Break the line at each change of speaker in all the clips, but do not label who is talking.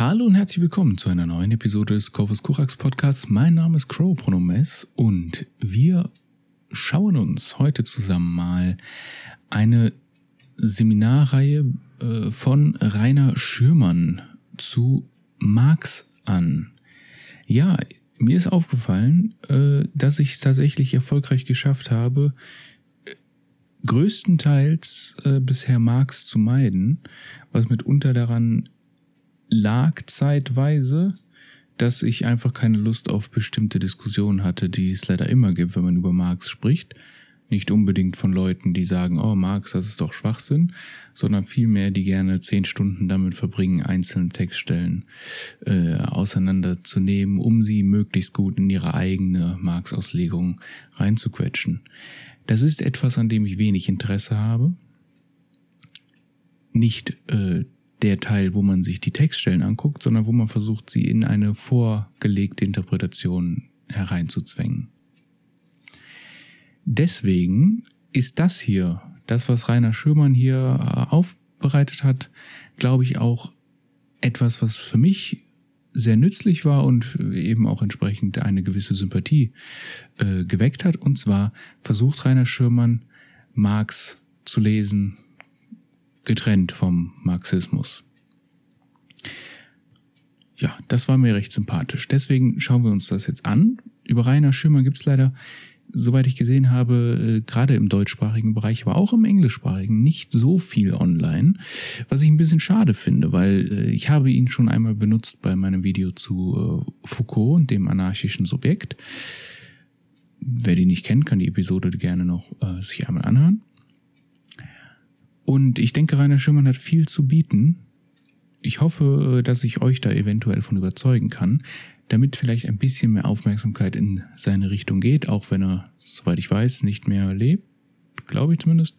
Hallo und herzlich willkommen zu einer neuen Episode des Corvus Corax Podcasts. Mein Name ist Crow Pronomes und wir schauen uns heute zusammen mal eine Seminarreihe äh, von Rainer Schürmann zu Marx an. Ja, mir ist aufgefallen, äh, dass ich es tatsächlich erfolgreich geschafft habe, größtenteils äh, bisher Marx zu meiden, was mitunter daran lag zeitweise, dass ich einfach keine Lust auf bestimmte Diskussionen hatte, die es leider immer gibt, wenn man über Marx spricht. Nicht unbedingt von Leuten, die sagen, oh Marx, das ist doch Schwachsinn, sondern vielmehr, die gerne zehn Stunden damit verbringen, einzelne Textstellen äh, auseinanderzunehmen, um sie möglichst gut in ihre eigene Marx-Auslegung reinzuquetschen. Das ist etwas, an dem ich wenig Interesse habe. Nicht äh, der Teil, wo man sich die Textstellen anguckt, sondern wo man versucht, sie in eine vorgelegte Interpretation hereinzuzwängen. Deswegen ist das hier, das, was Rainer Schürmann hier äh, aufbereitet hat, glaube ich auch etwas, was für mich sehr nützlich war und eben auch entsprechend eine gewisse Sympathie äh, geweckt hat. Und zwar versucht Rainer Schürmann, Marx zu lesen, getrennt vom Marxismus. Ja, das war mir recht sympathisch. Deswegen schauen wir uns das jetzt an. Über Rainer Schirmer gibt's leider, soweit ich gesehen habe, äh, gerade im deutschsprachigen Bereich, aber auch im englischsprachigen nicht so viel online, was ich ein bisschen schade finde, weil äh, ich habe ihn schon einmal benutzt bei meinem Video zu äh, Foucault und dem anarchischen Subjekt. Wer die nicht kennt, kann die Episode gerne noch äh, sich einmal anhören. Und ich denke, Rainer Schirmann hat viel zu bieten. Ich hoffe, äh, dass ich euch da eventuell von überzeugen kann, damit vielleicht ein bisschen mehr Aufmerksamkeit in seine Richtung geht, auch wenn er, soweit ich weiß, nicht mehr lebt, glaube ich zumindest.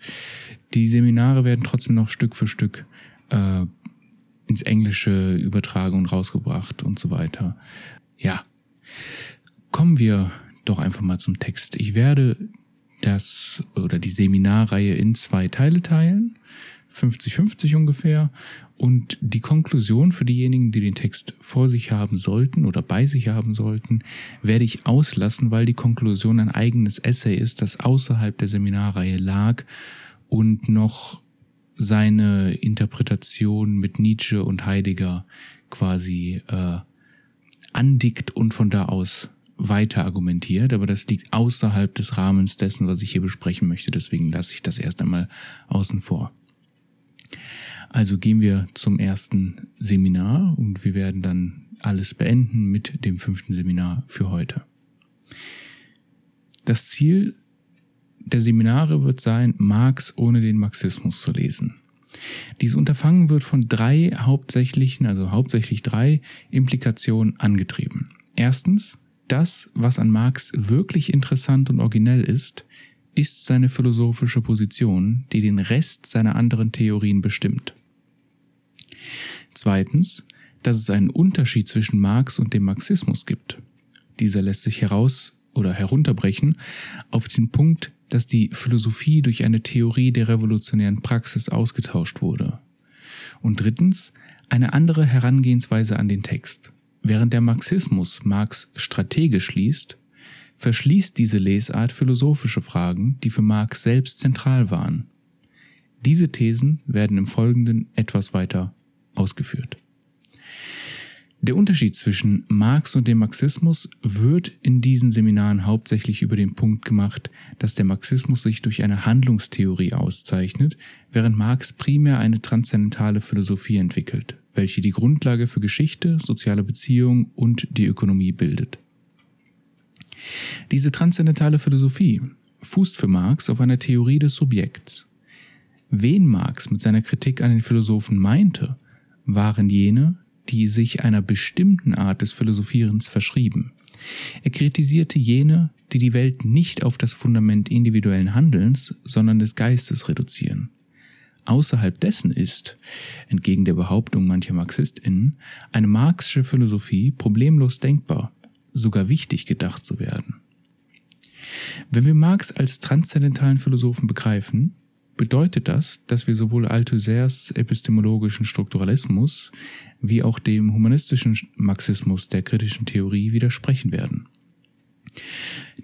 Die Seminare werden trotzdem noch Stück für Stück äh, ins Englische übertragen und rausgebracht und so weiter. Ja, kommen wir doch einfach mal zum Text. Ich werde das oder die Seminarreihe in zwei Teile teilen. 50-50 ungefähr. Und die Konklusion für diejenigen, die den Text vor sich haben sollten oder bei sich haben sollten, werde ich auslassen, weil die Konklusion ein eigenes Essay ist, das außerhalb der Seminarreihe lag und noch seine Interpretation mit Nietzsche und Heidegger quasi äh, andickt und von da aus weiter argumentiert, aber das liegt außerhalb des Rahmens dessen, was ich hier besprechen möchte, deswegen lasse ich das erst einmal außen vor. Also gehen wir zum ersten Seminar und wir werden dann alles beenden mit dem fünften Seminar für heute. Das Ziel der Seminare wird sein, Marx ohne den Marxismus zu lesen. Dieses Unterfangen wird von drei hauptsächlichen, also hauptsächlich drei Implikationen angetrieben. Erstens, das, was an Marx wirklich interessant und originell ist, ist seine philosophische Position, die den Rest seiner anderen Theorien bestimmt. Zweitens, dass es einen Unterschied zwischen Marx und dem Marxismus gibt. Dieser lässt sich heraus oder herunterbrechen auf den Punkt, dass die Philosophie durch eine Theorie der revolutionären Praxis ausgetauscht wurde. Und drittens, eine andere Herangehensweise an den Text. Während der Marxismus Marx strategisch liest, verschließt diese Lesart philosophische Fragen, die für Marx selbst zentral waren. Diese Thesen werden im Folgenden etwas weiter ausgeführt. Der Unterschied zwischen Marx und dem Marxismus wird in diesen Seminaren hauptsächlich über den Punkt gemacht, dass der Marxismus sich durch eine Handlungstheorie auszeichnet, während Marx primär eine transzendentale Philosophie entwickelt, welche die Grundlage für Geschichte, soziale Beziehungen und die Ökonomie bildet. Diese transzendentale Philosophie fußt für Marx auf einer Theorie des Subjekts. Wen Marx mit seiner Kritik an den Philosophen meinte, waren jene, die sich einer bestimmten Art des Philosophierens verschrieben. Er kritisierte jene, die die Welt nicht auf das Fundament individuellen Handelns, sondern des Geistes reduzieren. Außerhalb dessen ist, entgegen der Behauptung mancher Marxistinnen, eine marxische Philosophie problemlos denkbar, sogar wichtig gedacht zu werden. Wenn wir Marx als transzendentalen Philosophen begreifen, bedeutet das, dass wir sowohl Althusser's epistemologischen Strukturalismus wie auch dem humanistischen Marxismus der kritischen Theorie widersprechen werden.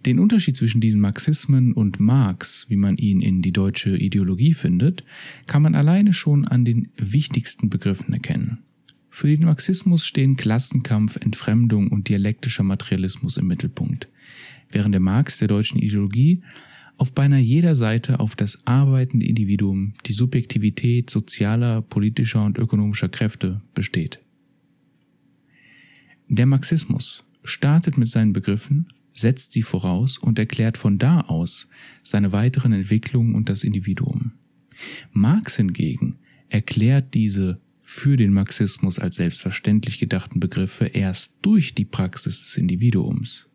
Den Unterschied zwischen diesen Marxismen und Marx, wie man ihn in die deutsche Ideologie findet, kann man alleine schon an den wichtigsten Begriffen erkennen. Für den Marxismus stehen Klassenkampf, Entfremdung und dialektischer Materialismus im Mittelpunkt, während der Marx der deutschen Ideologie auf beinahe jeder Seite auf das arbeitende Individuum, die Subjektivität sozialer, politischer und ökonomischer Kräfte besteht. Der Marxismus startet mit seinen Begriffen, setzt sie voraus und erklärt von da aus seine weiteren Entwicklungen und das Individuum. Marx hingegen erklärt diese für den Marxismus als selbstverständlich gedachten Begriffe erst durch die Praxis des Individuums.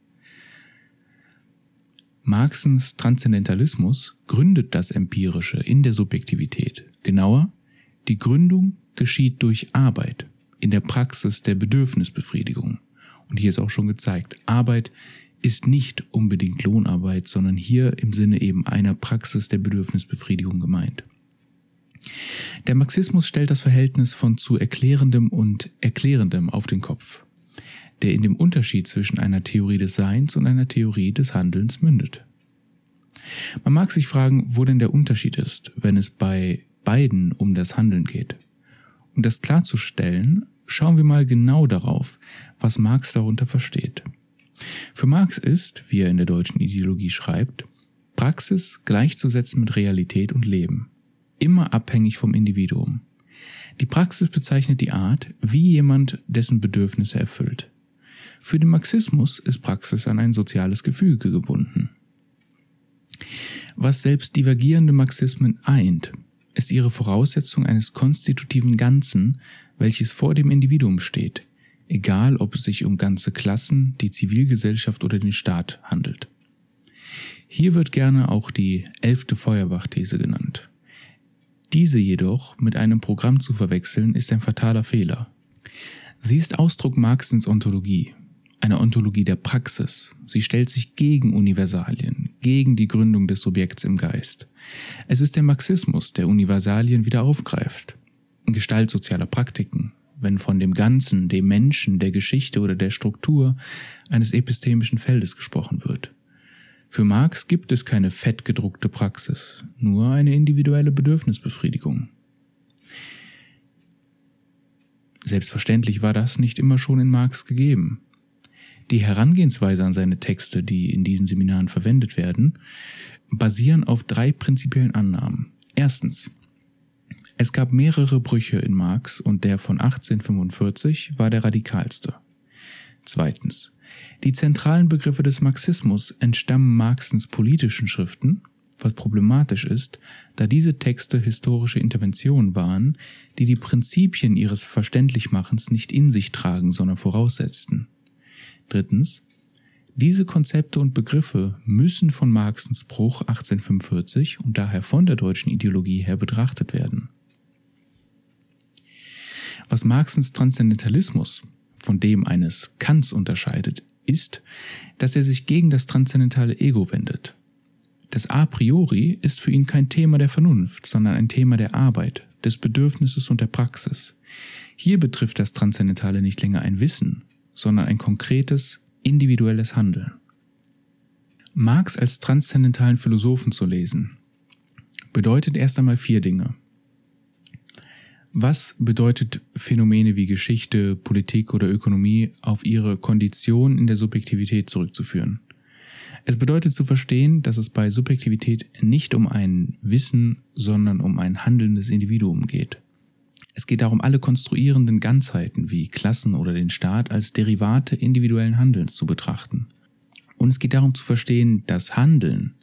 Marxens Transzendentalismus gründet das Empirische in der Subjektivität. Genauer, die Gründung geschieht durch Arbeit in der Praxis der Bedürfnisbefriedigung. Und hier ist auch schon gezeigt, Arbeit ist nicht unbedingt Lohnarbeit, sondern hier im Sinne eben einer Praxis der Bedürfnisbefriedigung gemeint. Der Marxismus stellt das Verhältnis von zu Erklärendem und Erklärendem auf den Kopf der in dem Unterschied zwischen einer Theorie des Seins und einer Theorie des Handelns mündet. Man mag sich fragen, wo denn der Unterschied ist, wenn es bei beiden um das Handeln geht. Um das klarzustellen, schauen wir mal genau darauf, was Marx darunter versteht. Für Marx ist, wie er in der deutschen Ideologie schreibt, Praxis gleichzusetzen mit Realität und Leben, immer abhängig vom Individuum. Die Praxis bezeichnet die Art, wie jemand dessen Bedürfnisse erfüllt. Für den Marxismus ist Praxis an ein soziales Gefüge gebunden. Was selbst divergierende Marxismen eint, ist ihre Voraussetzung eines konstitutiven Ganzen, welches vor dem Individuum steht, egal ob es sich um ganze Klassen, die Zivilgesellschaft oder den Staat handelt. Hier wird gerne auch die elfte Feuerbach-These genannt. Diese jedoch mit einem Programm zu verwechseln, ist ein fataler Fehler. Sie ist Ausdruck Marxens Ontologie, eine Ontologie der Praxis. Sie stellt sich gegen Universalien, gegen die Gründung des Subjekts im Geist. Es ist der Marxismus, der Universalien wieder aufgreift. Gestalt sozialer Praktiken, wenn von dem Ganzen, dem Menschen, der Geschichte oder der Struktur eines epistemischen Feldes gesprochen wird. Für Marx gibt es keine fettgedruckte Praxis, nur eine individuelle Bedürfnisbefriedigung. Selbstverständlich war das nicht immer schon in Marx gegeben. Die Herangehensweise an seine Texte, die in diesen Seminaren verwendet werden, basieren auf drei prinzipiellen Annahmen. Erstens. Es gab mehrere Brüche in Marx und der von 1845 war der radikalste. Zweitens. Die zentralen Begriffe des Marxismus entstammen Marxens politischen Schriften, was problematisch ist, da diese Texte historische Interventionen waren, die die Prinzipien ihres Verständlichmachens nicht in sich tragen, sondern voraussetzten. Drittens, diese Konzepte und Begriffe müssen von Marxens Bruch 1845 und daher von der deutschen Ideologie her betrachtet werden. Was Marxens Transzendentalismus von dem eines Kants unterscheidet, ist, dass er sich gegen das transzendentale Ego wendet. Das A priori ist für ihn kein Thema der Vernunft, sondern ein Thema der Arbeit, des Bedürfnisses und der Praxis. Hier betrifft das Transzendentale nicht länger ein Wissen, sondern ein konkretes, individuelles Handeln. Marx als transzendentalen Philosophen zu lesen, bedeutet erst einmal vier Dinge. Was bedeutet Phänomene wie Geschichte, Politik oder Ökonomie auf ihre Kondition in der Subjektivität zurückzuführen? Es bedeutet zu verstehen, dass es bei Subjektivität nicht um ein Wissen, sondern um ein handelndes Individuum geht. Es geht darum, alle konstruierenden Ganzheiten wie Klassen oder den Staat als Derivate individuellen Handelns zu betrachten. Und es geht darum zu verstehen, dass Handeln,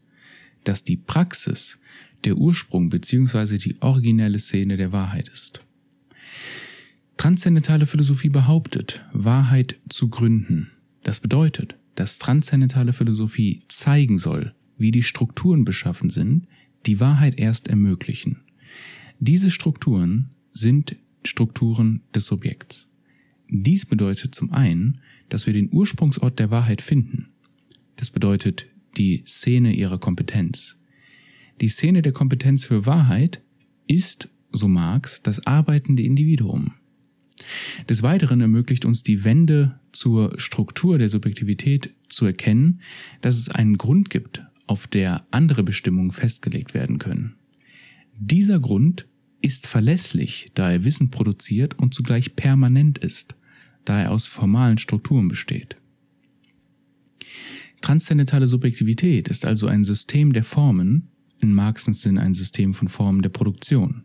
dass die Praxis der Ursprung bzw. die originelle Szene der Wahrheit ist. Transzendentale Philosophie behauptet, Wahrheit zu gründen. Das bedeutet, dass transzendentale Philosophie zeigen soll, wie die Strukturen beschaffen sind, die Wahrheit erst ermöglichen. Diese Strukturen sind Strukturen des Subjekts. Dies bedeutet zum einen, dass wir den Ursprungsort der Wahrheit finden. Das bedeutet die Szene ihrer Kompetenz. Die Szene der Kompetenz für Wahrheit ist, so Marx, das arbeitende Individuum. Des Weiteren ermöglicht uns die Wende zur Struktur der Subjektivität zu erkennen, dass es einen Grund gibt, auf der andere Bestimmungen festgelegt werden können. Dieser Grund ist verlässlich, da er Wissen produziert und zugleich permanent ist, da er aus formalen Strukturen besteht. Transzendentale Subjektivität ist also ein System der Formen, in Marxens Sinn ein System von Formen der Produktion.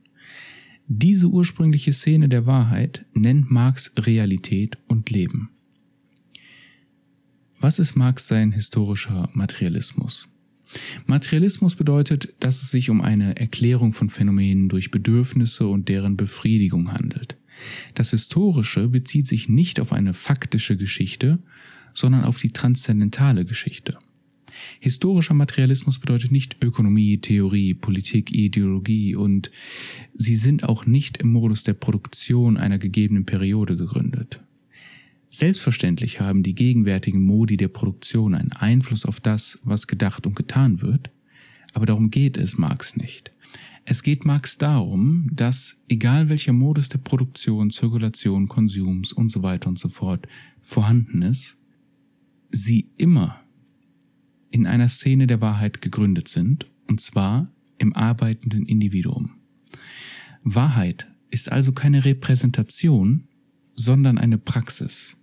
Diese ursprüngliche Szene der Wahrheit nennt Marx Realität und Leben. Was ist Marx sein historischer Materialismus? Materialismus bedeutet, dass es sich um eine Erklärung von Phänomenen durch Bedürfnisse und deren Befriedigung handelt. Das Historische bezieht sich nicht auf eine faktische Geschichte, sondern auf die transzendentale Geschichte. Historischer Materialismus bedeutet nicht Ökonomie, Theorie, Politik, Ideologie und sie sind auch nicht im Modus der Produktion einer gegebenen Periode gegründet. Selbstverständlich haben die gegenwärtigen Modi der Produktion einen Einfluss auf das, was gedacht und getan wird, aber darum geht es Marx nicht. Es geht Marx darum, dass egal welcher Modus der Produktion, Zirkulation, Konsums und so weiter und so fort vorhanden ist, sie immer in einer Szene der Wahrheit gegründet sind, und zwar im arbeitenden Individuum. Wahrheit ist also keine Repräsentation, sondern eine Praxis.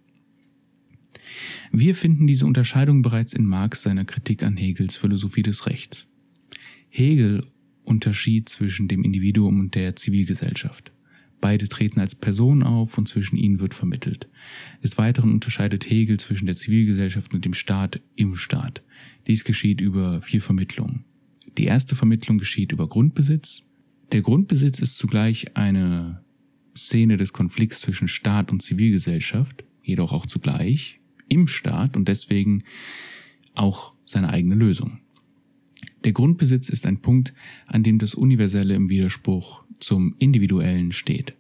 Wir finden diese Unterscheidung bereits in Marx seiner Kritik an Hegels Philosophie des Rechts. Hegel unterschied zwischen dem Individuum und der Zivilgesellschaft. Beide treten als Personen auf und zwischen ihnen wird vermittelt. Des Weiteren unterscheidet Hegel zwischen der Zivilgesellschaft und dem Staat im Staat. Dies geschieht über vier Vermittlungen. Die erste Vermittlung geschieht über Grundbesitz. Der Grundbesitz ist zugleich eine Szene des Konflikts zwischen Staat und Zivilgesellschaft, jedoch auch zugleich im Staat und deswegen auch seine eigene Lösung. Der Grundbesitz ist ein Punkt, an dem das Universelle im Widerspruch zum Individuellen steht.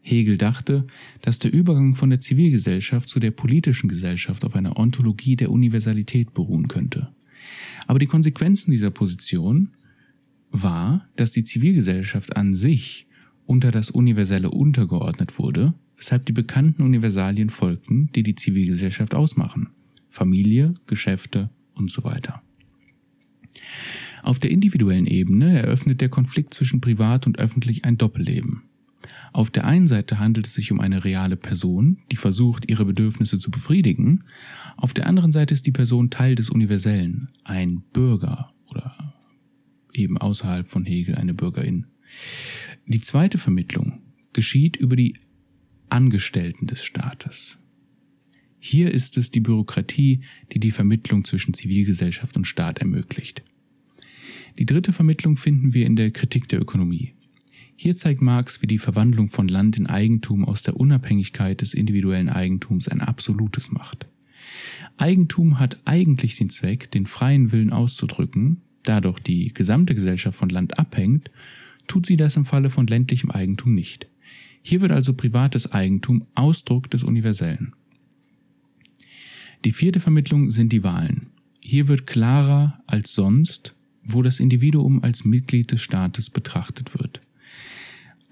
Hegel dachte, dass der Übergang von der Zivilgesellschaft zu der politischen Gesellschaft auf einer Ontologie der Universalität beruhen könnte. Aber die Konsequenzen dieser Position war, dass die Zivilgesellschaft an sich unter das Universelle untergeordnet wurde, weshalb die bekannten Universalien folgten, die die Zivilgesellschaft ausmachen. Familie, Geschäfte und so weiter. Auf der individuellen Ebene eröffnet der Konflikt zwischen privat und öffentlich ein Doppelleben. Auf der einen Seite handelt es sich um eine reale Person, die versucht, ihre Bedürfnisse zu befriedigen. Auf der anderen Seite ist die Person Teil des Universellen, ein Bürger oder eben außerhalb von Hegel eine Bürgerin. Die zweite Vermittlung geschieht über die Angestellten des Staates. Hier ist es die Bürokratie, die die Vermittlung zwischen Zivilgesellschaft und Staat ermöglicht. Die dritte Vermittlung finden wir in der Kritik der Ökonomie. Hier zeigt Marx, wie die Verwandlung von Land in Eigentum aus der Unabhängigkeit des individuellen Eigentums ein absolutes macht. Eigentum hat eigentlich den Zweck, den freien Willen auszudrücken, da doch die gesamte Gesellschaft von Land abhängt, tut sie das im Falle von ländlichem Eigentum nicht. Hier wird also privates Eigentum Ausdruck des Universellen. Die vierte Vermittlung sind die Wahlen. Hier wird klarer als sonst, wo das Individuum als Mitglied des Staates betrachtet wird.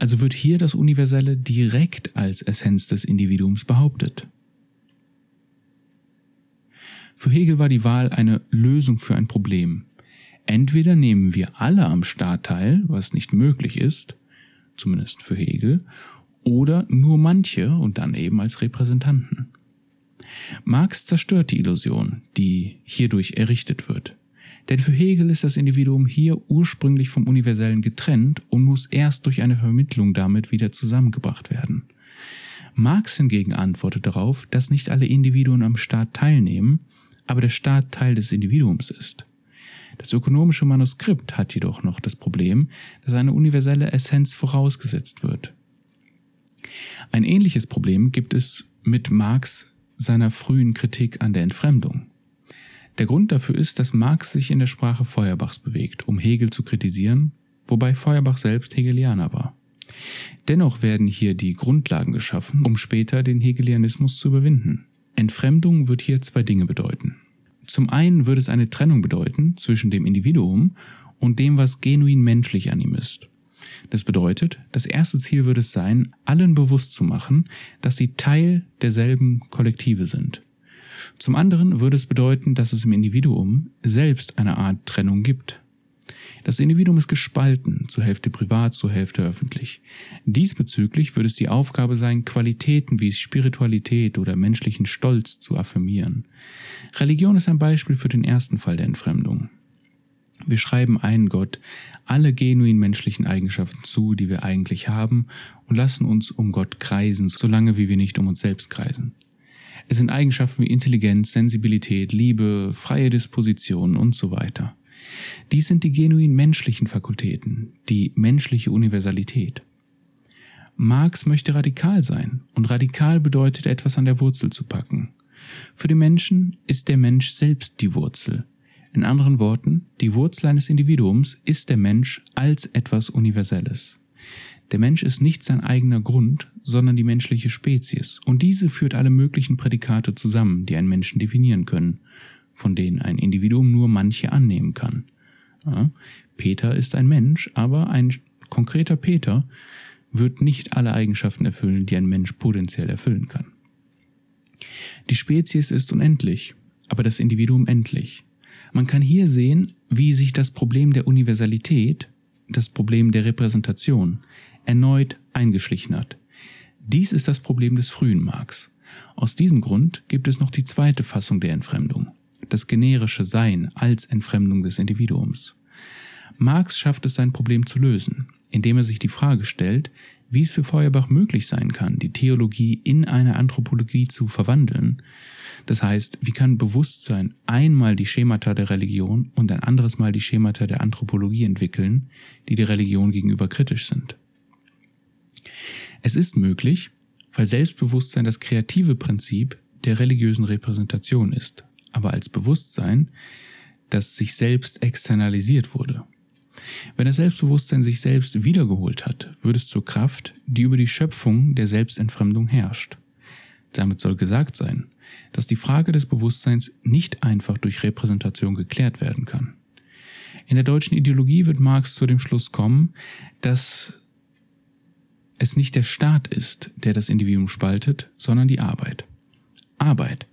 Also wird hier das Universelle direkt als Essenz des Individuums behauptet. Für Hegel war die Wahl eine Lösung für ein Problem. Entweder nehmen wir alle am Staat teil, was nicht möglich ist, zumindest für Hegel, oder nur manche und dann eben als Repräsentanten. Marx zerstört die Illusion, die hierdurch errichtet wird. Denn für Hegel ist das Individuum hier ursprünglich vom Universellen getrennt und muss erst durch eine Vermittlung damit wieder zusammengebracht werden. Marx hingegen antwortet darauf, dass nicht alle Individuen am Staat teilnehmen, aber der Staat Teil des Individuums ist. Das ökonomische Manuskript hat jedoch noch das Problem, dass eine universelle Essenz vorausgesetzt wird. Ein ähnliches Problem gibt es mit Marx seiner frühen Kritik an der Entfremdung. Der Grund dafür ist, dass Marx sich in der Sprache Feuerbachs bewegt, um Hegel zu kritisieren, wobei Feuerbach selbst Hegelianer war. Dennoch werden hier die Grundlagen geschaffen, um später den Hegelianismus zu überwinden. Entfremdung wird hier zwei Dinge bedeuten. Zum einen würde es eine Trennung bedeuten zwischen dem Individuum und dem, was genuin menschlich an ihm ist. Das bedeutet, das erste Ziel würde es sein, allen bewusst zu machen, dass sie Teil derselben Kollektive sind. Zum anderen würde es bedeuten, dass es im Individuum selbst eine Art Trennung gibt. Das Individuum ist gespalten, zur Hälfte privat, zur Hälfte öffentlich. Diesbezüglich würde es die Aufgabe sein, Qualitäten wie Spiritualität oder menschlichen Stolz zu affirmieren. Religion ist ein Beispiel für den ersten Fall der Entfremdung. Wir schreiben einen Gott alle genuin menschlichen Eigenschaften zu, die wir eigentlich haben, und lassen uns um Gott kreisen, solange wie wir nicht um uns selbst kreisen. Es sind Eigenschaften wie Intelligenz, Sensibilität, Liebe, freie Disposition und so weiter. Dies sind die genuin menschlichen Fakultäten, die menschliche Universalität. Marx möchte radikal sein, und radikal bedeutet etwas an der Wurzel zu packen. Für den Menschen ist der Mensch selbst die Wurzel. In anderen Worten, die Wurzel eines Individuums ist der Mensch als etwas Universelles. Der Mensch ist nicht sein eigener Grund, sondern die menschliche Spezies, und diese führt alle möglichen Prädikate zusammen, die einen Menschen definieren können, von denen ein Individuum nur manche annehmen kann. Ja, Peter ist ein Mensch, aber ein konkreter Peter wird nicht alle Eigenschaften erfüllen, die ein Mensch potenziell erfüllen kann. Die Spezies ist unendlich, aber das Individuum endlich. Man kann hier sehen, wie sich das Problem der Universalität, das Problem der Repräsentation, erneut eingeschlichen hat. Dies ist das Problem des frühen Marx. Aus diesem Grund gibt es noch die zweite Fassung der Entfremdung, das generische Sein als Entfremdung des Individuums. Marx schafft es, sein Problem zu lösen, indem er sich die Frage stellt, wie es für Feuerbach möglich sein kann, die Theologie in eine Anthropologie zu verwandeln. Das heißt, wie kann Bewusstsein einmal die Schemata der Religion und ein anderes Mal die Schemata der Anthropologie entwickeln, die der Religion gegenüber kritisch sind? Es ist möglich, weil Selbstbewusstsein das kreative Prinzip der religiösen Repräsentation ist, aber als Bewusstsein, das sich selbst externalisiert wurde. Wenn das Selbstbewusstsein sich selbst wiedergeholt hat, wird es zur Kraft, die über die Schöpfung der Selbstentfremdung herrscht. Damit soll gesagt sein, dass die Frage des Bewusstseins nicht einfach durch Repräsentation geklärt werden kann. In der deutschen Ideologie wird Marx zu dem Schluss kommen, dass es nicht der Staat ist, der das Individuum spaltet, sondern die Arbeit. Arbeit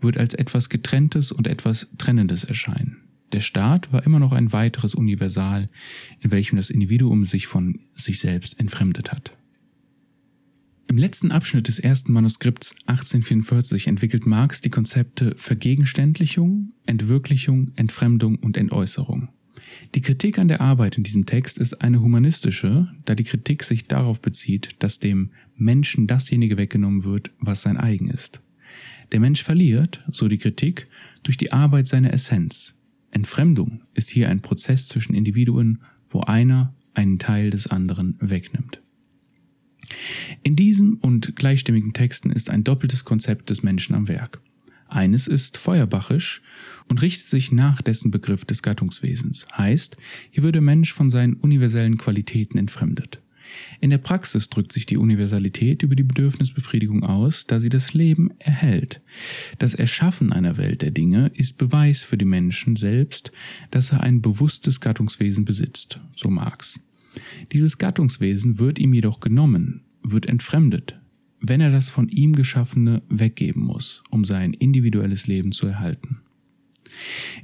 wird als etwas Getrenntes und etwas Trennendes erscheinen. Der Staat war immer noch ein weiteres Universal, in welchem das Individuum sich von sich selbst entfremdet hat. Im letzten Abschnitt des ersten Manuskripts 1844 entwickelt Marx die Konzepte Vergegenständlichung, Entwirklichung, Entfremdung und Entäußerung. Die Kritik an der Arbeit in diesem Text ist eine humanistische, da die Kritik sich darauf bezieht, dass dem Menschen dasjenige weggenommen wird, was sein eigen ist. Der Mensch verliert, so die Kritik, durch die Arbeit seine Essenz. Entfremdung ist hier ein Prozess zwischen Individuen, wo einer einen Teil des anderen wegnimmt. In diesem und gleichstimmigen Texten ist ein doppeltes Konzept des Menschen am Werk. Eines ist feuerbachisch und richtet sich nach dessen Begriff des Gattungswesens. Heißt, hier wird der Mensch von seinen universellen Qualitäten entfremdet. In der Praxis drückt sich die Universalität über die Bedürfnisbefriedigung aus, da sie das Leben erhält. Das Erschaffen einer Welt der Dinge ist Beweis für den Menschen selbst, dass er ein bewusstes Gattungswesen besitzt, so Marx. Dieses Gattungswesen wird ihm jedoch genommen, wird entfremdet, wenn er das von ihm Geschaffene weggeben muss, um sein individuelles Leben zu erhalten.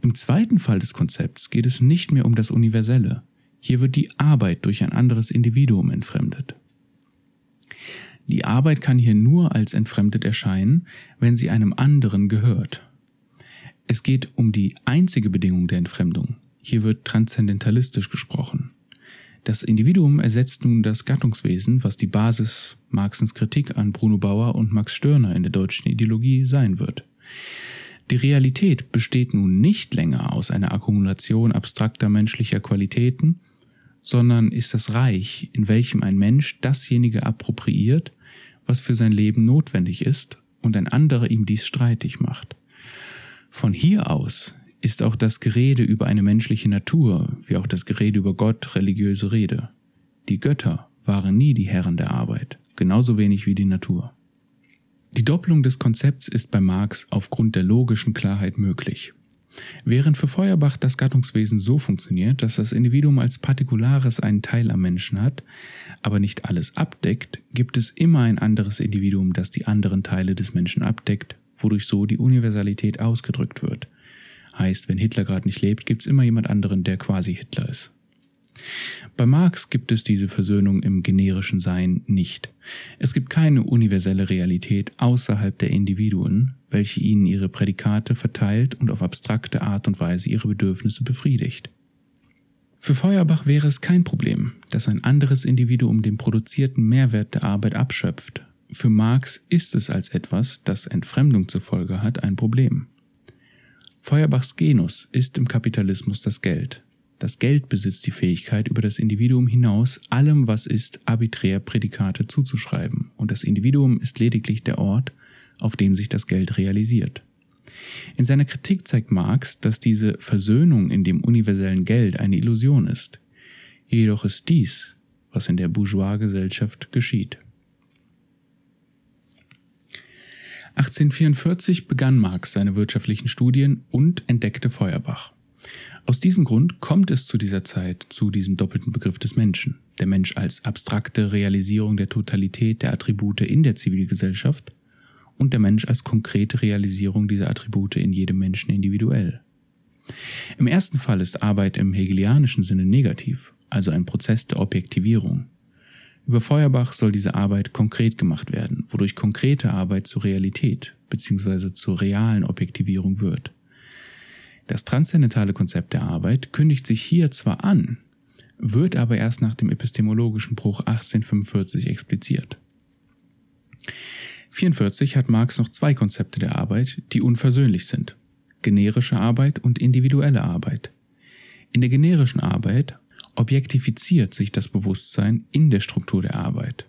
Im zweiten Fall des Konzepts geht es nicht mehr um das Universelle, hier wird die Arbeit durch ein anderes Individuum entfremdet. Die Arbeit kann hier nur als entfremdet erscheinen, wenn sie einem anderen gehört. Es geht um die einzige Bedingung der Entfremdung. Hier wird transzendentalistisch gesprochen. Das Individuum ersetzt nun das Gattungswesen, was die Basis Marxens Kritik an Bruno Bauer und Max Stirner in der deutschen Ideologie sein wird. Die Realität besteht nun nicht länger aus einer Akkumulation abstrakter menschlicher Qualitäten, sondern ist das Reich, in welchem ein Mensch dasjenige appropriiert, was für sein Leben notwendig ist, und ein anderer ihm dies streitig macht. Von hier aus ist auch das Gerede über eine menschliche Natur, wie auch das Gerede über Gott religiöse Rede. Die Götter waren nie die Herren der Arbeit, genauso wenig wie die Natur. Die Doppelung des Konzepts ist bei Marx aufgrund der logischen Klarheit möglich. Während für Feuerbach das Gattungswesen so funktioniert, dass das Individuum als Partikulares einen Teil am Menschen hat, aber nicht alles abdeckt, gibt es immer ein anderes Individuum, das die anderen Teile des Menschen abdeckt, wodurch so die Universalität ausgedrückt wird. Heißt, wenn Hitler gerade nicht lebt, gibt es immer jemand anderen, der quasi Hitler ist. Bei Marx gibt es diese Versöhnung im generischen Sein nicht. Es gibt keine universelle Realität außerhalb der Individuen, welche ihnen ihre Prädikate verteilt und auf abstrakte Art und Weise ihre Bedürfnisse befriedigt. Für Feuerbach wäre es kein Problem, dass ein anderes Individuum den produzierten Mehrwert der Arbeit abschöpft. Für Marx ist es als etwas, das Entfremdung zur Folge hat, ein Problem. Feuerbachs Genus ist im Kapitalismus das Geld, das Geld besitzt die Fähigkeit, über das Individuum hinaus allem, was ist, arbiträr Prädikate zuzuschreiben, und das Individuum ist lediglich der Ort, auf dem sich das Geld realisiert. In seiner Kritik zeigt Marx, dass diese Versöhnung in dem universellen Geld eine Illusion ist. Jedoch ist dies, was in der Bourgeoisgesellschaft geschieht. 1844 begann Marx seine wirtschaftlichen Studien und entdeckte Feuerbach. Aus diesem Grund kommt es zu dieser Zeit zu diesem doppelten Begriff des Menschen. Der Mensch als abstrakte Realisierung der Totalität der Attribute in der Zivilgesellschaft und der Mensch als konkrete Realisierung dieser Attribute in jedem Menschen individuell. Im ersten Fall ist Arbeit im hegelianischen Sinne negativ, also ein Prozess der Objektivierung. Über Feuerbach soll diese Arbeit konkret gemacht werden, wodurch konkrete Arbeit zur Realität bzw. zur realen Objektivierung wird. Das transzendentale Konzept der Arbeit kündigt sich hier zwar an, wird aber erst nach dem epistemologischen Bruch 1845 expliziert. 44 hat Marx noch zwei Konzepte der Arbeit, die unversöhnlich sind. Generische Arbeit und individuelle Arbeit. In der generischen Arbeit objektifiziert sich das Bewusstsein in der Struktur der Arbeit.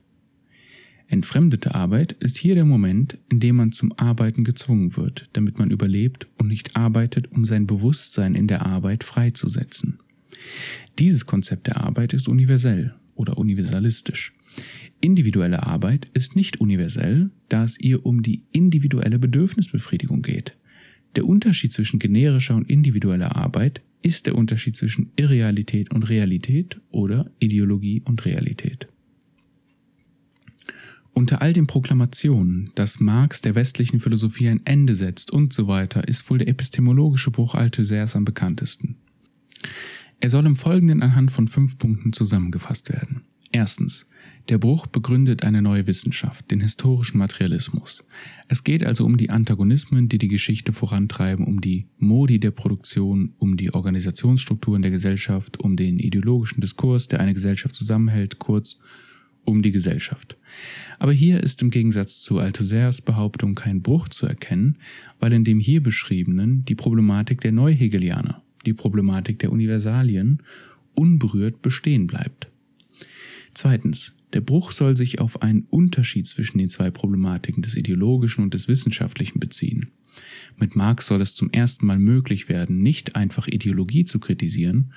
Entfremdete Arbeit ist hier der Moment, in dem man zum Arbeiten gezwungen wird, damit man überlebt und nicht arbeitet, um sein Bewusstsein in der Arbeit freizusetzen. Dieses Konzept der Arbeit ist universell oder universalistisch. Individuelle Arbeit ist nicht universell, da es ihr um die individuelle Bedürfnisbefriedigung geht. Der Unterschied zwischen generischer und individueller Arbeit ist der Unterschied zwischen Irrealität und Realität oder Ideologie und Realität. Unter all den Proklamationen, dass Marx der westlichen Philosophie ein Ende setzt und so weiter, ist wohl der epistemologische Bruch Althusers am bekanntesten. Er soll im Folgenden anhand von fünf Punkten zusammengefasst werden. Erstens. Der Bruch begründet eine neue Wissenschaft, den historischen Materialismus. Es geht also um die Antagonismen, die die Geschichte vorantreiben, um die Modi der Produktion, um die Organisationsstrukturen der Gesellschaft, um den ideologischen Diskurs, der eine Gesellschaft zusammenhält, kurz um die Gesellschaft. Aber hier ist im Gegensatz zu Althusers Behauptung kein Bruch zu erkennen, weil in dem hier beschriebenen die Problematik der Neuhegelianer, die Problematik der Universalien, unberührt bestehen bleibt. Zweitens, der Bruch soll sich auf einen Unterschied zwischen den zwei Problematiken des ideologischen und des wissenschaftlichen beziehen. Mit Marx soll es zum ersten Mal möglich werden, nicht einfach Ideologie zu kritisieren,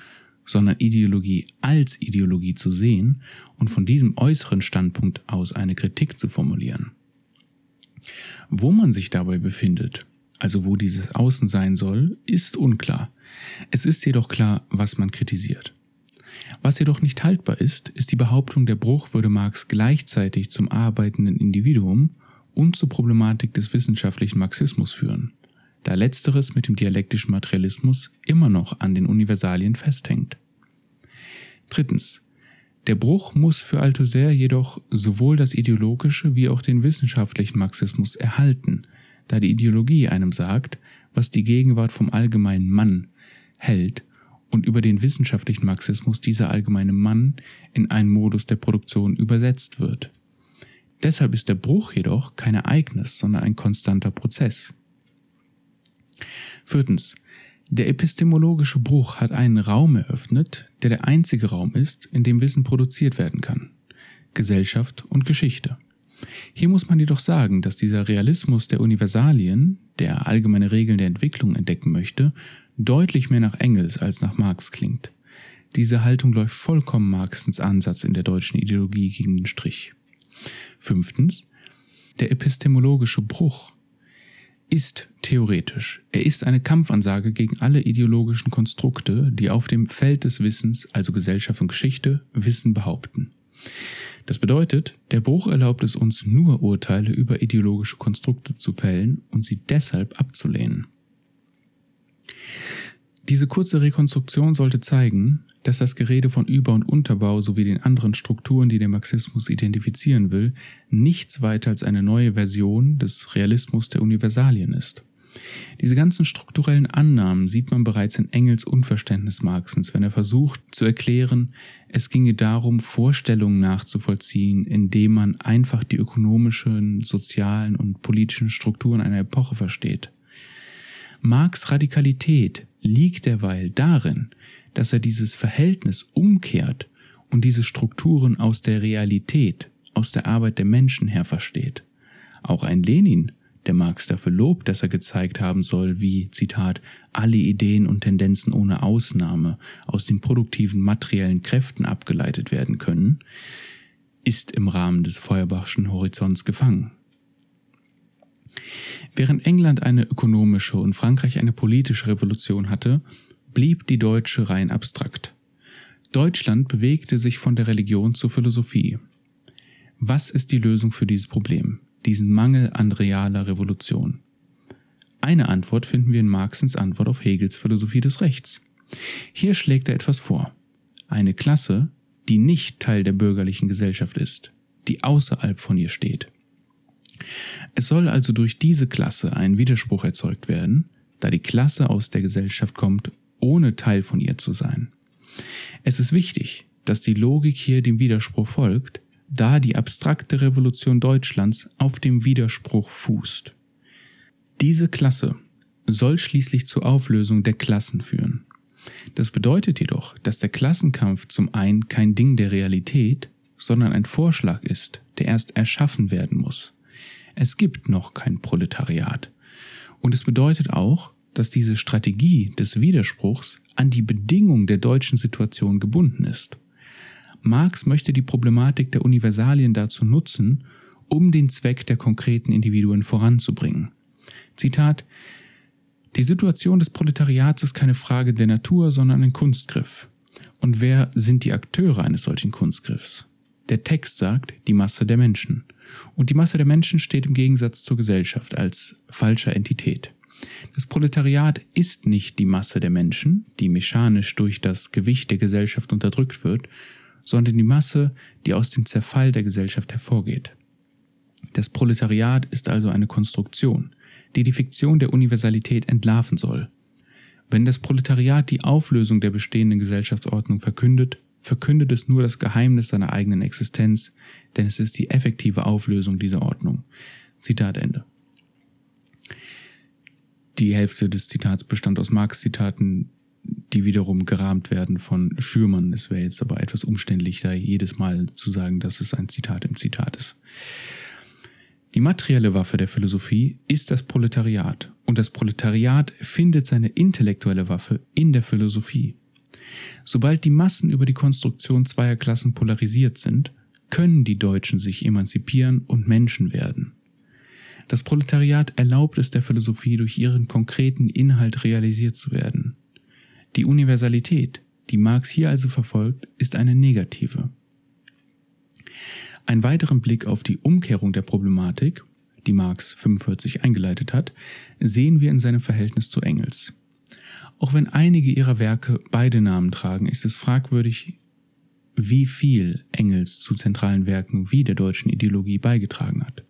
sondern Ideologie als Ideologie zu sehen und von diesem äußeren Standpunkt aus eine Kritik zu formulieren. Wo man sich dabei befindet, also wo dieses Außen sein soll, ist unklar. Es ist jedoch klar, was man kritisiert. Was jedoch nicht haltbar ist, ist die Behauptung, der Bruch würde Marx gleichzeitig zum arbeitenden Individuum und zur Problematik des wissenschaftlichen Marxismus führen da letzteres mit dem dialektischen Materialismus immer noch an den Universalien festhängt. Drittens. Der Bruch muss für Althusser jedoch sowohl das ideologische wie auch den wissenschaftlichen Marxismus erhalten, da die Ideologie einem sagt, was die Gegenwart vom allgemeinen Mann hält und über den wissenschaftlichen Marxismus dieser allgemeine Mann in einen Modus der Produktion übersetzt wird. Deshalb ist der Bruch jedoch kein Ereignis, sondern ein konstanter Prozess. Viertens. Der epistemologische Bruch hat einen Raum eröffnet, der der einzige Raum ist, in dem Wissen produziert werden kann. Gesellschaft und Geschichte. Hier muss man jedoch sagen, dass dieser Realismus der Universalien, der allgemeine Regeln der Entwicklung entdecken möchte, deutlich mehr nach Engels als nach Marx klingt. Diese Haltung läuft vollkommen Marxens Ansatz in der deutschen Ideologie gegen den Strich. Fünftens. Der epistemologische Bruch ist theoretisch. Er ist eine Kampfansage gegen alle ideologischen Konstrukte, die auf dem Feld des Wissens, also Gesellschaft und Geschichte, Wissen behaupten. Das bedeutet, der Bruch erlaubt es uns nur Urteile über ideologische Konstrukte zu fällen und sie deshalb abzulehnen. Diese kurze Rekonstruktion sollte zeigen, dass das Gerede von Über- und Unterbau sowie den anderen Strukturen, die der Marxismus identifizieren will, nichts weiter als eine neue Version des Realismus der Universalien ist. Diese ganzen strukturellen Annahmen sieht man bereits in Engels Unverständnis Marxens, wenn er versucht zu erklären, es ginge darum, Vorstellungen nachzuvollziehen, indem man einfach die ökonomischen, sozialen und politischen Strukturen einer Epoche versteht. Marx Radikalität liegt derweil darin, dass er dieses Verhältnis umkehrt und diese Strukturen aus der Realität, aus der Arbeit der Menschen her versteht. Auch ein Lenin, der Marx dafür lobt, dass er gezeigt haben soll, wie, Zitat, alle Ideen und Tendenzen ohne Ausnahme aus den produktiven materiellen Kräften abgeleitet werden können, ist im Rahmen des Feuerbachschen Horizonts gefangen. Während England eine ökonomische und Frankreich eine politische Revolution hatte, blieb die deutsche rein abstrakt. Deutschland bewegte sich von der Religion zur Philosophie. Was ist die Lösung für dieses Problem, diesen Mangel an realer Revolution? Eine Antwort finden wir in Marxens Antwort auf Hegels Philosophie des Rechts. Hier schlägt er etwas vor. Eine Klasse, die nicht Teil der bürgerlichen Gesellschaft ist, die außerhalb von ihr steht. Es soll also durch diese Klasse ein Widerspruch erzeugt werden, da die Klasse aus der Gesellschaft kommt, ohne Teil von ihr zu sein. Es ist wichtig, dass die Logik hier dem Widerspruch folgt, da die abstrakte Revolution Deutschlands auf dem Widerspruch fußt. Diese Klasse soll schließlich zur Auflösung der Klassen führen. Das bedeutet jedoch, dass der Klassenkampf zum einen kein Ding der Realität, sondern ein Vorschlag ist, der erst erschaffen werden muss. Es gibt noch kein Proletariat. Und es bedeutet auch, dass diese Strategie des Widerspruchs an die Bedingung der deutschen Situation gebunden ist. Marx möchte die Problematik der Universalien dazu nutzen, um den Zweck der konkreten Individuen voranzubringen. Zitat Die Situation des Proletariats ist keine Frage der Natur, sondern ein Kunstgriff. Und wer sind die Akteure eines solchen Kunstgriffs? Der Text sagt die Masse der Menschen. Und die Masse der Menschen steht im Gegensatz zur Gesellschaft als falscher Entität. Das Proletariat ist nicht die Masse der Menschen, die mechanisch durch das Gewicht der Gesellschaft unterdrückt wird, sondern die Masse, die aus dem Zerfall der Gesellschaft hervorgeht. Das Proletariat ist also eine Konstruktion, die die Fiktion der Universalität entlarven soll. Wenn das Proletariat die Auflösung der bestehenden Gesellschaftsordnung verkündet, verkündet es nur das Geheimnis seiner eigenen Existenz, denn es ist die effektive Auflösung dieser Ordnung. Zitat Ende. Die Hälfte des Zitats bestand aus Marx-Zitaten, die wiederum gerahmt werden von Schürmann. Es wäre jetzt aber etwas umständlich, da jedes Mal zu sagen, dass es ein Zitat im Zitat ist. Die materielle Waffe der Philosophie ist das Proletariat und das Proletariat findet seine intellektuelle Waffe in der Philosophie. Sobald die Massen über die Konstruktion zweier Klassen polarisiert sind, können die Deutschen sich emanzipieren und Menschen werden. Das Proletariat erlaubt es der Philosophie durch ihren konkreten Inhalt realisiert zu werden. Die Universalität, die Marx hier also verfolgt, ist eine negative. Einen weiteren Blick auf die Umkehrung der Problematik, die Marx 45 eingeleitet hat, sehen wir in seinem Verhältnis zu Engels. Auch wenn einige ihrer Werke beide Namen tragen, ist es fragwürdig, wie viel Engels zu zentralen Werken wie der deutschen Ideologie beigetragen hat.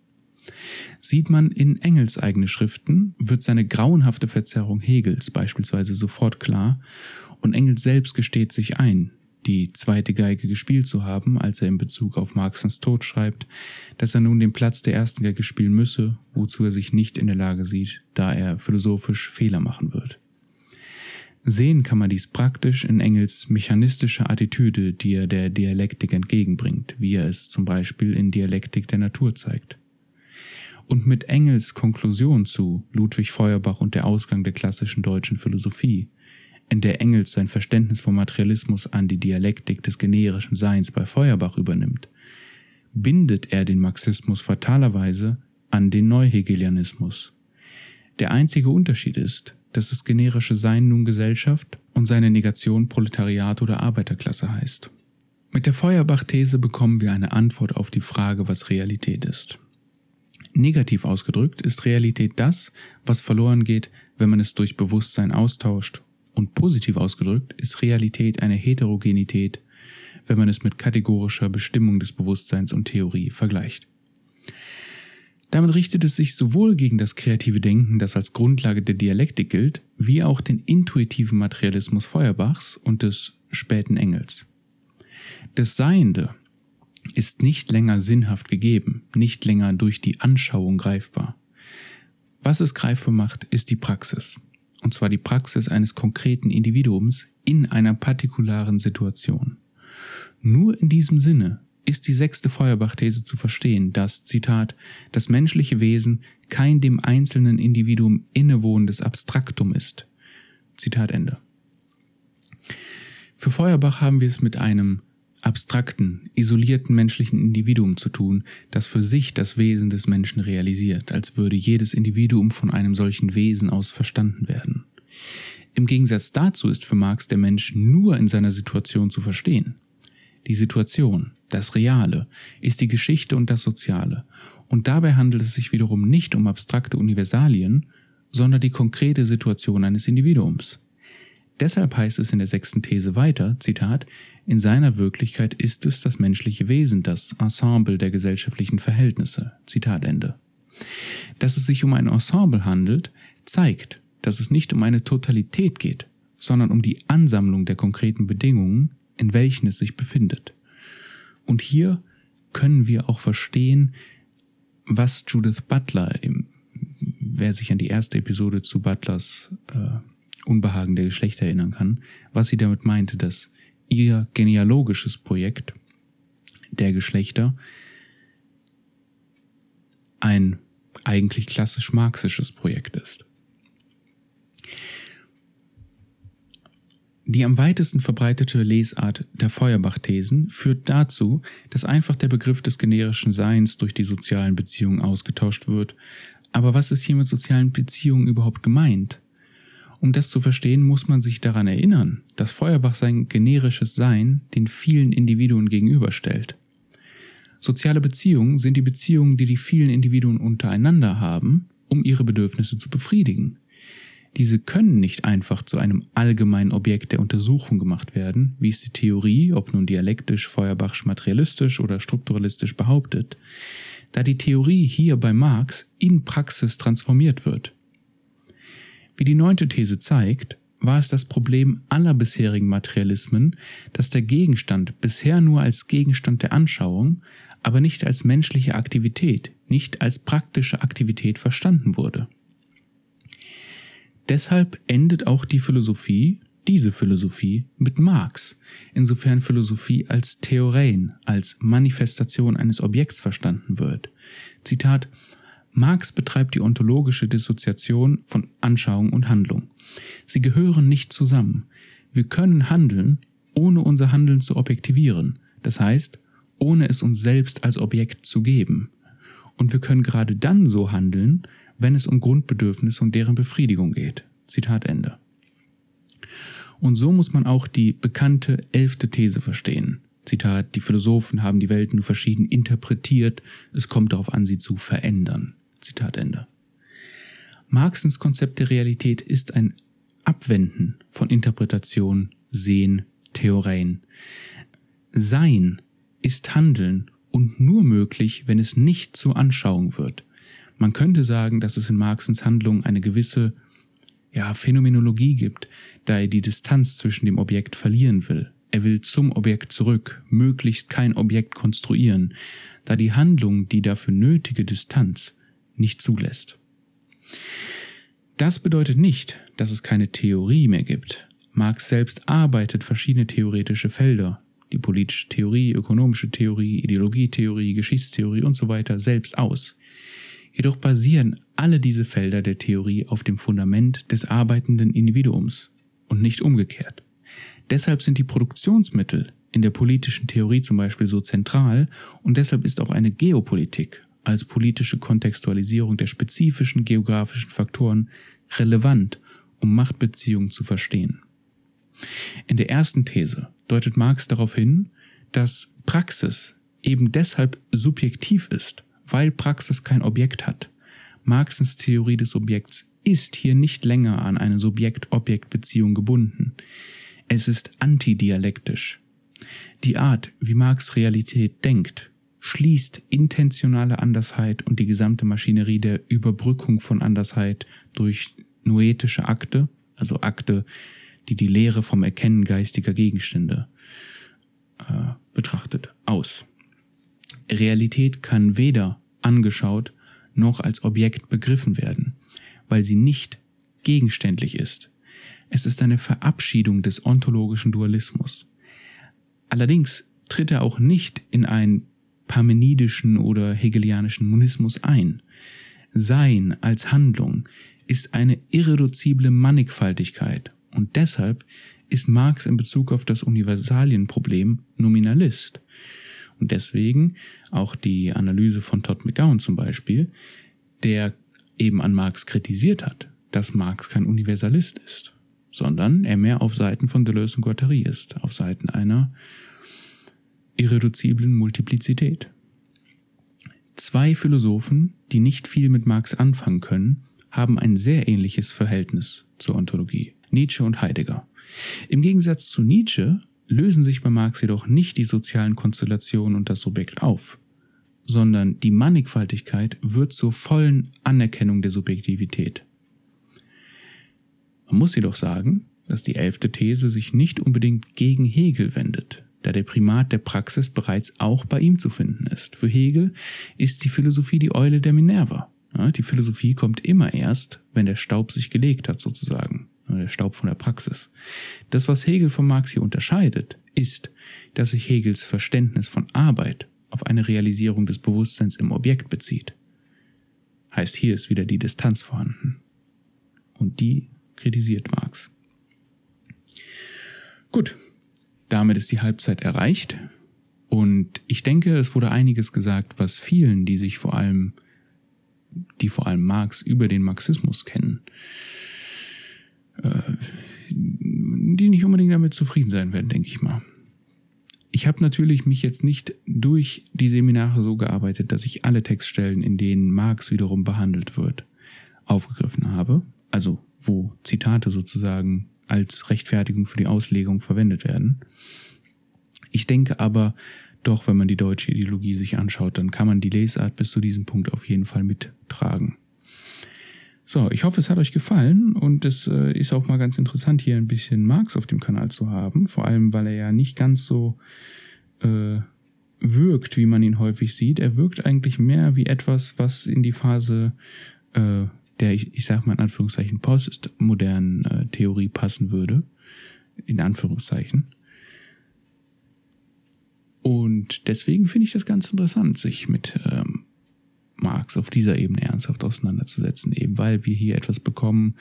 Sieht man in Engels eigene Schriften, wird seine grauenhafte Verzerrung Hegels beispielsweise sofort klar und Engels selbst gesteht sich ein, die zweite Geige gespielt zu haben, als er in Bezug auf Marxens Tod schreibt, dass er nun den Platz der ersten Geige spielen müsse, wozu er sich nicht in der Lage sieht, da er philosophisch Fehler machen wird. Sehen kann man dies praktisch in Engels mechanistischer Attitüde, die er der Dialektik entgegenbringt, wie er es zum Beispiel in Dialektik der Natur zeigt und mit Engels Konklusion zu Ludwig Feuerbach und der Ausgang der klassischen deutschen Philosophie, in der Engels sein Verständnis vom Materialismus an die Dialektik des generischen Seins bei Feuerbach übernimmt, bindet er den Marxismus fatalerweise an den Neuhegelianismus. Der einzige Unterschied ist, dass das generische Sein nun Gesellschaft und seine Negation Proletariat oder Arbeiterklasse heißt. Mit der Feuerbach-These bekommen wir eine Antwort auf die Frage, was Realität ist. Negativ ausgedrückt ist Realität das, was verloren geht, wenn man es durch Bewusstsein austauscht, und positiv ausgedrückt ist Realität eine Heterogenität, wenn man es mit kategorischer Bestimmung des Bewusstseins und Theorie vergleicht. Damit richtet es sich sowohl gegen das kreative Denken, das als Grundlage der Dialektik gilt, wie auch den intuitiven Materialismus Feuerbachs und des späten Engels. Das Seiende ist nicht länger sinnhaft gegeben, nicht länger durch die Anschauung greifbar. Was es greifbar macht, ist die Praxis. Und zwar die Praxis eines konkreten Individuums in einer partikularen Situation. Nur in diesem Sinne ist die sechste Feuerbach-These zu verstehen, dass, Zitat, das menschliche Wesen kein dem einzelnen Individuum innewohnendes Abstraktum ist. Zitat Ende. Für Feuerbach haben wir es mit einem abstrakten, isolierten menschlichen Individuum zu tun, das für sich das Wesen des Menschen realisiert, als würde jedes Individuum von einem solchen Wesen aus verstanden werden. Im Gegensatz dazu ist für Marx der Mensch nur in seiner Situation zu verstehen. Die Situation, das Reale, ist die Geschichte und das Soziale. Und dabei handelt es sich wiederum nicht um abstrakte Universalien, sondern die konkrete Situation eines Individuums. Deshalb heißt es in der sechsten These weiter, Zitat, in seiner Wirklichkeit ist es das menschliche Wesen, das Ensemble der gesellschaftlichen Verhältnisse. Zitat Ende. Dass es sich um ein Ensemble handelt, zeigt, dass es nicht um eine Totalität geht, sondern um die Ansammlung der konkreten Bedingungen, in welchen es sich befindet. Und hier können wir auch verstehen, was Judith Butler, im, wer sich an die erste Episode zu Butlers äh, Unbehagen der Geschlechter erinnern kann, was sie damit meinte, dass ihr genealogisches Projekt der Geschlechter ein eigentlich klassisch marxisches Projekt ist. Die am weitesten verbreitete Lesart der Feuerbach-Thesen führt dazu, dass einfach der Begriff des generischen Seins durch die sozialen Beziehungen ausgetauscht wird. Aber was ist hier mit sozialen Beziehungen überhaupt gemeint? Um das zu verstehen, muss man sich daran erinnern, dass Feuerbach sein generisches Sein den vielen Individuen gegenüberstellt. Soziale Beziehungen sind die Beziehungen, die die vielen Individuen untereinander haben, um ihre Bedürfnisse zu befriedigen. Diese können nicht einfach zu einem allgemeinen Objekt der Untersuchung gemacht werden, wie es die Theorie, ob nun dialektisch, Feuerbachsch materialistisch oder strukturalistisch behauptet, da die Theorie hier bei Marx in Praxis transformiert wird. Wie die neunte These zeigt, war es das Problem aller bisherigen Materialismen, dass der Gegenstand bisher nur als Gegenstand der Anschauung, aber nicht als menschliche Aktivität, nicht als praktische Aktivität verstanden wurde. Deshalb endet auch die Philosophie, diese Philosophie, mit Marx, insofern Philosophie als Theorein, als Manifestation eines Objekts verstanden wird. Zitat Marx betreibt die ontologische Dissoziation von Anschauung und Handlung. Sie gehören nicht zusammen. Wir können handeln, ohne unser Handeln zu objektivieren, das heißt, ohne es uns selbst als Objekt zu geben. Und wir können gerade dann so handeln, wenn es um Grundbedürfnisse und deren Befriedigung geht. Zitat Ende. Und so muss man auch die bekannte elfte These verstehen. Zitat, die Philosophen haben die Welt nur verschieden interpretiert, es kommt darauf an, sie zu verändern. Zitat Ende. Marxens Konzept der Realität ist ein Abwenden von Interpretation, Sehen, Theorien. Sein ist Handeln und nur möglich, wenn es nicht zur Anschauung wird. Man könnte sagen, dass es in Marxens Handlung eine gewisse ja, Phänomenologie gibt, da er die Distanz zwischen dem Objekt verlieren will. Er will zum Objekt zurück, möglichst kein Objekt konstruieren, da die Handlung die dafür nötige Distanz nicht zulässt. Das bedeutet nicht, dass es keine Theorie mehr gibt. Marx selbst arbeitet verschiedene theoretische Felder, die politische Theorie, ökonomische Theorie, Ideologietheorie, Geschichtstheorie und so weiter selbst aus. Jedoch basieren alle diese Felder der Theorie auf dem Fundament des arbeitenden Individuums und nicht umgekehrt. Deshalb sind die Produktionsmittel in der politischen Theorie zum Beispiel so zentral und deshalb ist auch eine Geopolitik, als politische Kontextualisierung der spezifischen geografischen Faktoren relevant, um Machtbeziehungen zu verstehen. In der ersten These deutet Marx darauf hin, dass Praxis eben deshalb subjektiv ist, weil Praxis kein Objekt hat. Marxens Theorie des Objekts ist hier nicht länger an eine Subjekt-Objekt-Beziehung gebunden. Es ist antidialektisch. Die Art, wie Marx Realität denkt, schließt intentionale Andersheit und die gesamte Maschinerie der Überbrückung von Andersheit durch noetische Akte, also Akte, die die Lehre vom Erkennen geistiger Gegenstände äh, betrachtet, aus. Realität kann weder angeschaut noch als Objekt begriffen werden, weil sie nicht gegenständlich ist. Es ist eine Verabschiedung des ontologischen Dualismus. Allerdings tritt er auch nicht in einen parmenidischen oder hegelianischen Monismus ein. Sein als Handlung ist eine irreduzible Mannigfaltigkeit und deshalb ist Marx in Bezug auf das Universalienproblem Nominalist. Und deswegen auch die Analyse von Todd McGowan zum Beispiel, der eben an Marx kritisiert hat, dass Marx kein Universalist ist, sondern er mehr auf Seiten von Deleuze und Guattari ist, auf Seiten einer irreduziblen Multiplizität. Zwei Philosophen, die nicht viel mit Marx anfangen können, haben ein sehr ähnliches Verhältnis zur Ontologie. Nietzsche und Heidegger. Im Gegensatz zu Nietzsche lösen sich bei Marx jedoch nicht die sozialen Konstellationen und das Subjekt auf, sondern die Mannigfaltigkeit wird zur vollen Anerkennung der Subjektivität. Man muss jedoch sagen, dass die elfte These sich nicht unbedingt gegen Hegel wendet, da der Primat der Praxis bereits auch bei ihm zu finden ist. Für Hegel ist die Philosophie die Eule der Minerva. die Philosophie kommt immer erst, wenn der Staub sich gelegt hat, sozusagen der Staub von der Praxis. Das, was Hegel von Marx hier unterscheidet, ist, dass sich Hegels Verständnis von Arbeit auf eine Realisierung des Bewusstseins im Objekt bezieht. Heißt, hier ist wieder die Distanz vorhanden. Und die kritisiert Marx. Gut, damit ist die Halbzeit erreicht. Und ich denke, es wurde einiges gesagt, was vielen, die sich vor allem, die vor allem Marx über den Marxismus kennen, äh, die nicht unbedingt damit zufrieden sein werden, denke ich mal. Ich habe natürlich mich jetzt nicht durch die Seminare so gearbeitet, dass ich alle Textstellen, in denen Marx wiederum behandelt wird, aufgegriffen habe. Also wo Zitate sozusagen als Rechtfertigung für die Auslegung verwendet werden. Ich denke aber, doch, wenn man die deutsche Ideologie sich anschaut, dann kann man die Lesart bis zu diesem Punkt auf jeden Fall mittragen. So, ich hoffe, es hat euch gefallen und es äh, ist auch mal ganz interessant, hier ein bisschen Marx auf dem Kanal zu haben. Vor allem, weil er ja nicht ganz so äh, wirkt, wie man ihn häufig sieht. Er wirkt eigentlich mehr wie etwas, was in die Phase äh, der, ich, ich sag mal in Anführungszeichen, postmodernen äh, Theorie passen würde. In Anführungszeichen. Und deswegen finde ich das ganz interessant, sich mit ähm, Marx auf dieser Ebene ernsthaft auseinanderzusetzen, eben weil wir hier etwas bekommen,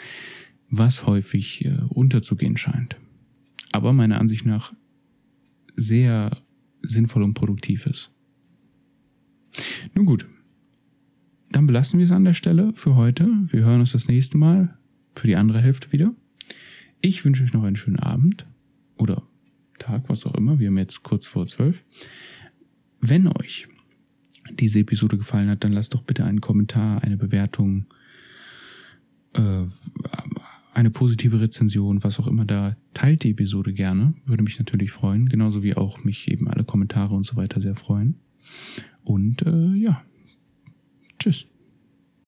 was häufig äh, unterzugehen scheint. Aber meiner Ansicht nach sehr sinnvoll und produktiv ist. Nun gut, dann belassen wir es an der Stelle für heute. Wir hören uns das nächste Mal für die andere Hälfte wieder. Ich wünsche euch noch einen schönen Abend oder Tag, was auch immer. Wir haben jetzt kurz vor zwölf. Wenn euch diese Episode gefallen hat, dann lasst doch bitte einen Kommentar, eine Bewertung, äh, eine positive Rezension, was auch immer da. Teilt die Episode gerne, würde mich natürlich freuen, genauso wie auch mich eben alle Kommentare und so weiter sehr freuen. Und äh, ja, tschüss.